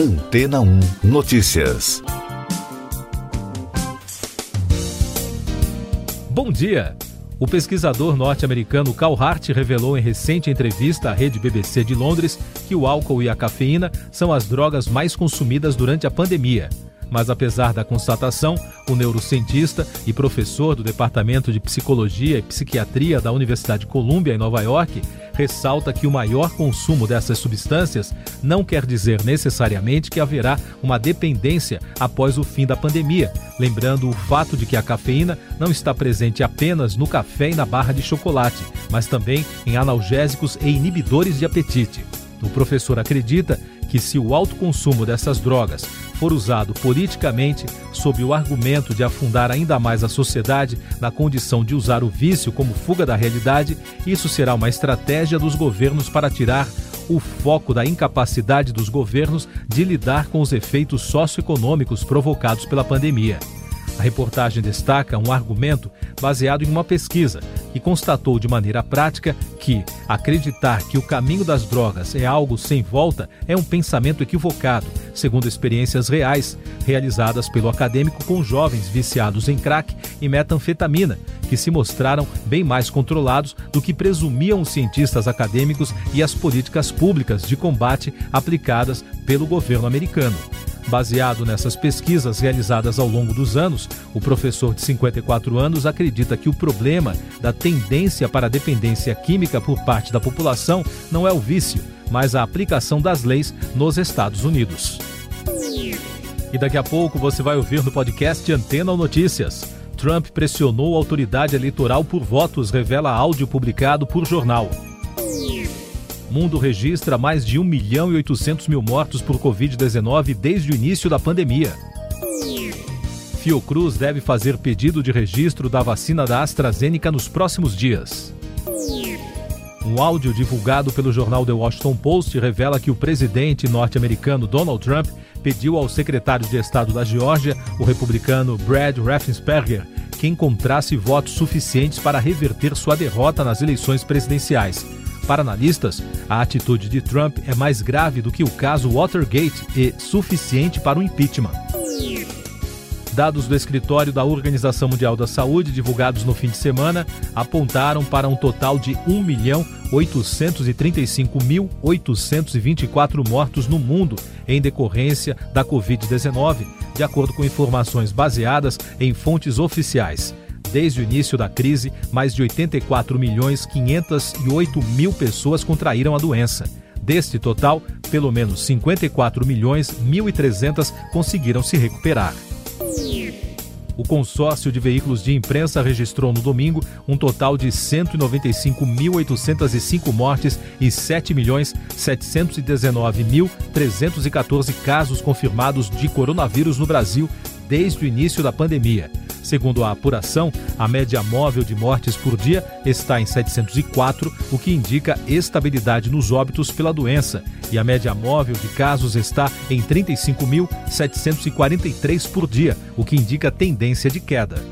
Antena 1 Notícias. Bom dia! O pesquisador norte-americano Carl Hart revelou em recente entrevista à rede BBC de Londres que o álcool e a cafeína são as drogas mais consumidas durante a pandemia. Mas apesar da constatação, o neurocientista e professor do Departamento de Psicologia e Psiquiatria da Universidade Columbia em Nova York ressalta que o maior consumo dessas substâncias não quer dizer necessariamente que haverá uma dependência após o fim da pandemia, lembrando o fato de que a cafeína não está presente apenas no café e na barra de chocolate, mas também em analgésicos e inibidores de apetite. O professor acredita que se o alto consumo dessas drogas for usado politicamente sob o argumento de afundar ainda mais a sociedade na condição de usar o vício como fuga da realidade, isso será uma estratégia dos governos para tirar o foco da incapacidade dos governos de lidar com os efeitos socioeconômicos provocados pela pandemia. A reportagem destaca um argumento baseado em uma pesquisa que constatou de maneira prática que acreditar que o caminho das drogas é algo sem volta é um pensamento equivocado, segundo experiências reais realizadas pelo acadêmico com jovens viciados em crack e metanfetamina, que se mostraram bem mais controlados do que presumiam os cientistas acadêmicos e as políticas públicas de combate aplicadas pelo governo americano. Baseado nessas pesquisas realizadas ao longo dos anos, o professor de 54 anos acredita que o problema da tendência para a dependência química por parte da população não é o vício, mas a aplicação das leis nos Estados Unidos. E daqui a pouco você vai ouvir no podcast Antena ou Notícias. Trump pressionou a autoridade eleitoral por votos, revela áudio publicado por jornal. Mundo registra mais de 1 milhão e 800 mil mortos por Covid-19 desde o início da pandemia. Fiocruz deve fazer pedido de registro da vacina da AstraZeneca nos próximos dias. Um áudio divulgado pelo jornal The Washington Post revela que o presidente norte-americano Donald Trump pediu ao secretário de Estado da Geórgia, o republicano Brad Raffensperger, que encontrasse votos suficientes para reverter sua derrota nas eleições presidenciais. Para analistas, a atitude de Trump é mais grave do que o caso Watergate e suficiente para o impeachment. Dados do escritório da Organização Mundial da Saúde, divulgados no fim de semana, apontaram para um total de 1.835.824 mortos no mundo em decorrência da Covid-19, de acordo com informações baseadas em fontes oficiais. Desde o início da crise, mais de 84 milhões 508 mil pessoas contraíram a doença. Deste total, pelo menos 54 milhões 1.300 conseguiram se recuperar. O consórcio de veículos de imprensa registrou no domingo um total de 195.805 mortes e 7.719.314 casos confirmados de coronavírus no Brasil desde o início da pandemia. Segundo a apuração, a média móvel de mortes por dia está em 704, o que indica estabilidade nos óbitos pela doença, e a média móvel de casos está em 35.743 por dia, o que indica tendência de queda.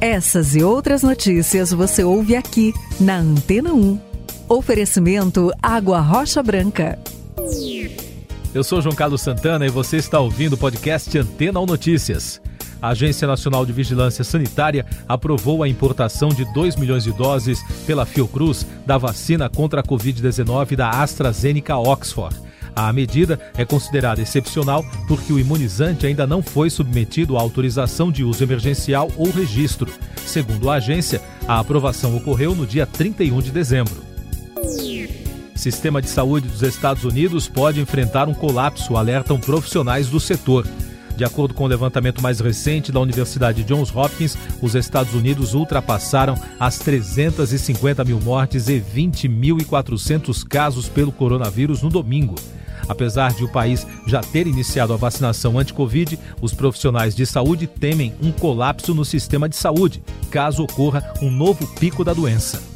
Essas e outras notícias você ouve aqui na Antena 1. Oferecimento Água Rocha Branca. Eu sou João Carlos Santana e você está ouvindo o podcast Antena ou Notícias. A Agência Nacional de Vigilância Sanitária aprovou a importação de 2 milhões de doses pela Fiocruz da vacina contra a Covid-19 da AstraZeneca Oxford. A medida é considerada excepcional porque o imunizante ainda não foi submetido à autorização de uso emergencial ou registro. Segundo a agência, a aprovação ocorreu no dia 31 de dezembro. Sistema de saúde dos Estados Unidos pode enfrentar um colapso, alertam profissionais do setor. De acordo com o levantamento mais recente da Universidade Johns Hopkins, os Estados Unidos ultrapassaram as 350 mil mortes e 20.400 casos pelo coronavírus no domingo. Apesar de o país já ter iniciado a vacinação anti-Covid, os profissionais de saúde temem um colapso no sistema de saúde, caso ocorra um novo pico da doença.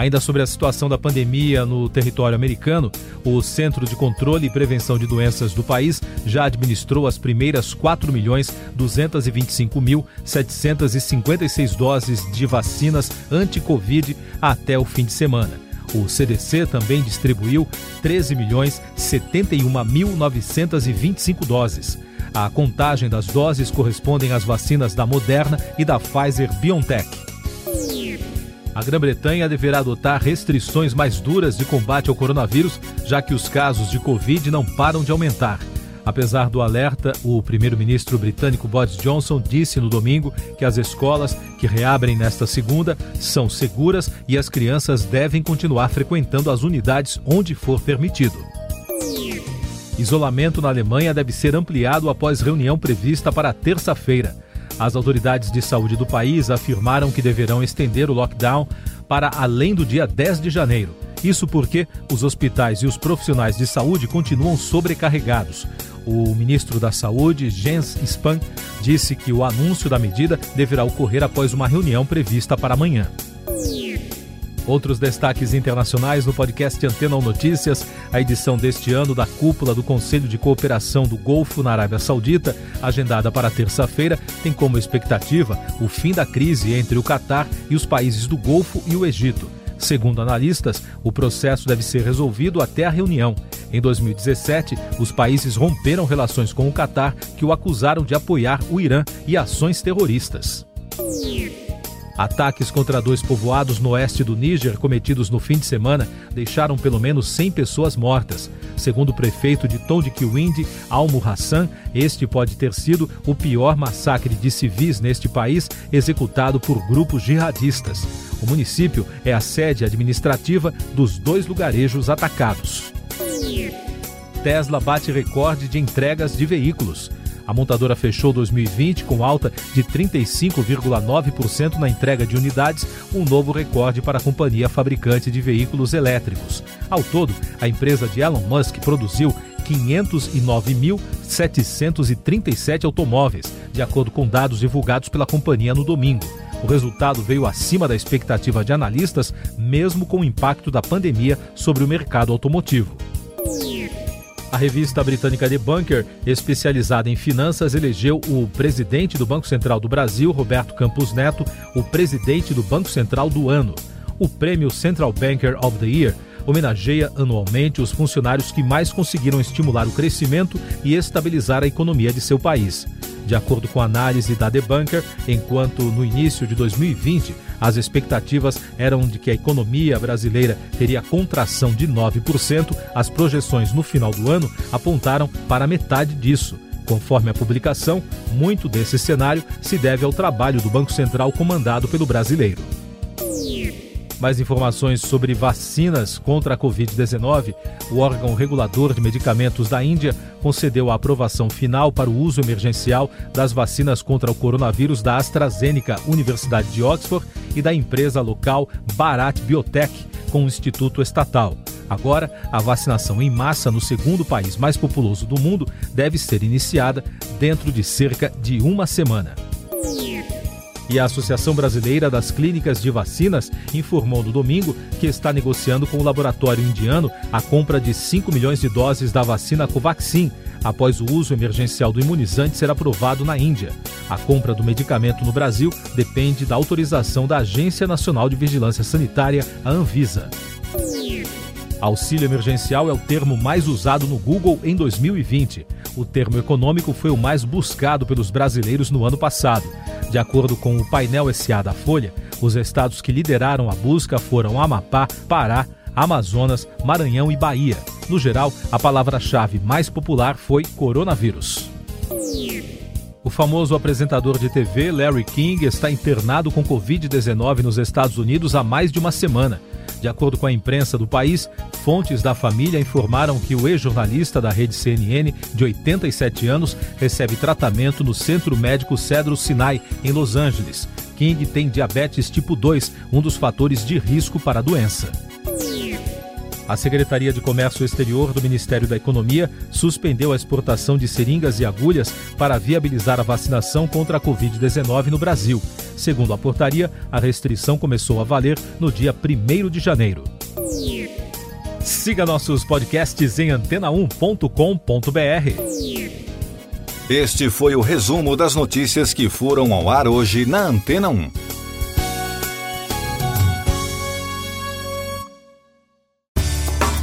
Ainda sobre a situação da pandemia no território americano, o Centro de Controle e Prevenção de Doenças do país já administrou as primeiras 4 milhões 225 mil 756 doses de vacinas anti-Covid até o fim de semana. O CDC também distribuiu 13 milhões 71.925 doses. A contagem das doses correspondem às vacinas da Moderna e da Pfizer BioNTech. A Grã-Bretanha deverá adotar restrições mais duras de combate ao coronavírus, já que os casos de Covid não param de aumentar. Apesar do alerta, o primeiro-ministro britânico Boris Johnson disse no domingo que as escolas que reabrem nesta segunda são seguras e as crianças devem continuar frequentando as unidades onde for permitido. Isolamento na Alemanha deve ser ampliado após reunião prevista para terça-feira. As autoridades de saúde do país afirmaram que deverão estender o lockdown para além do dia 10 de janeiro. Isso porque os hospitais e os profissionais de saúde continuam sobrecarregados. O ministro da Saúde, Jens Spahn, disse que o anúncio da medida deverá ocorrer após uma reunião prevista para amanhã. Outros destaques internacionais no podcast Antena 1 Notícias. A edição deste ano da cúpula do Conselho de Cooperação do Golfo na Arábia Saudita, agendada para terça-feira, tem como expectativa o fim da crise entre o Catar e os países do Golfo e o Egito. Segundo analistas, o processo deve ser resolvido até a reunião. Em 2017, os países romperam relações com o Catar, que o acusaram de apoiar o Irã e ações terroristas. Ataques contra dois povoados no oeste do Níger, cometidos no fim de semana, deixaram pelo menos 100 pessoas mortas. Segundo o prefeito de Tondikiwindi, Almo Hassan, este pode ter sido o pior massacre de civis neste país executado por grupos jihadistas. O município é a sede administrativa dos dois lugarejos atacados. Tesla bate recorde de entregas de veículos. A montadora fechou 2020 com alta de 35,9% na entrega de unidades, um novo recorde para a companhia fabricante de veículos elétricos. Ao todo, a empresa de Elon Musk produziu 509.737 automóveis, de acordo com dados divulgados pela companhia no domingo. O resultado veio acima da expectativa de analistas, mesmo com o impacto da pandemia sobre o mercado automotivo. A revista britânica The Bunker, especializada em finanças, elegeu o presidente do Banco Central do Brasil, Roberto Campos Neto, o presidente do Banco Central do ano. O prêmio Central Banker of the Year homenageia anualmente os funcionários que mais conseguiram estimular o crescimento e estabilizar a economia de seu país. De acordo com a análise da The Bunker, enquanto no início de 2020 as expectativas eram de que a economia brasileira teria contração de 9%, as projeções no final do ano apontaram para metade disso. Conforme a publicação, muito desse cenário se deve ao trabalho do Banco Central comandado pelo brasileiro. Mais informações sobre vacinas contra a Covid-19. O órgão regulador de medicamentos da Índia concedeu a aprovação final para o uso emergencial das vacinas contra o coronavírus da AstraZeneca, Universidade de Oxford, e da empresa local Bharat Biotech, com o Instituto Estatal. Agora, a vacinação em massa no segundo país mais populoso do mundo deve ser iniciada dentro de cerca de uma semana. E a Associação Brasileira das Clínicas de Vacinas informou no domingo que está negociando com o laboratório indiano a compra de 5 milhões de doses da vacina Covaxin, após o uso emergencial do imunizante ser aprovado na Índia. A compra do medicamento no Brasil depende da autorização da Agência Nacional de Vigilância Sanitária, a Anvisa. Auxílio emergencial é o termo mais usado no Google em 2020. O termo econômico foi o mais buscado pelos brasileiros no ano passado. De acordo com o painel SA da Folha, os estados que lideraram a busca foram Amapá, Pará, Amazonas, Maranhão e Bahia. No geral, a palavra-chave mais popular foi coronavírus. O famoso apresentador de TV Larry King está internado com Covid-19 nos Estados Unidos há mais de uma semana. De acordo com a imprensa do país, fontes da família informaram que o ex-jornalista da rede CNN, de 87 anos, recebe tratamento no Centro Médico Cedro Sinai, em Los Angeles. King tem diabetes tipo 2, um dos fatores de risco para a doença. A Secretaria de Comércio Exterior do Ministério da Economia suspendeu a exportação de seringas e agulhas para viabilizar a vacinação contra a Covid-19 no Brasil. Segundo a portaria, a restrição começou a valer no dia 1 de janeiro. Siga nossos podcasts em antena1.com.br. Este foi o resumo das notícias que foram ao ar hoje na Antena 1.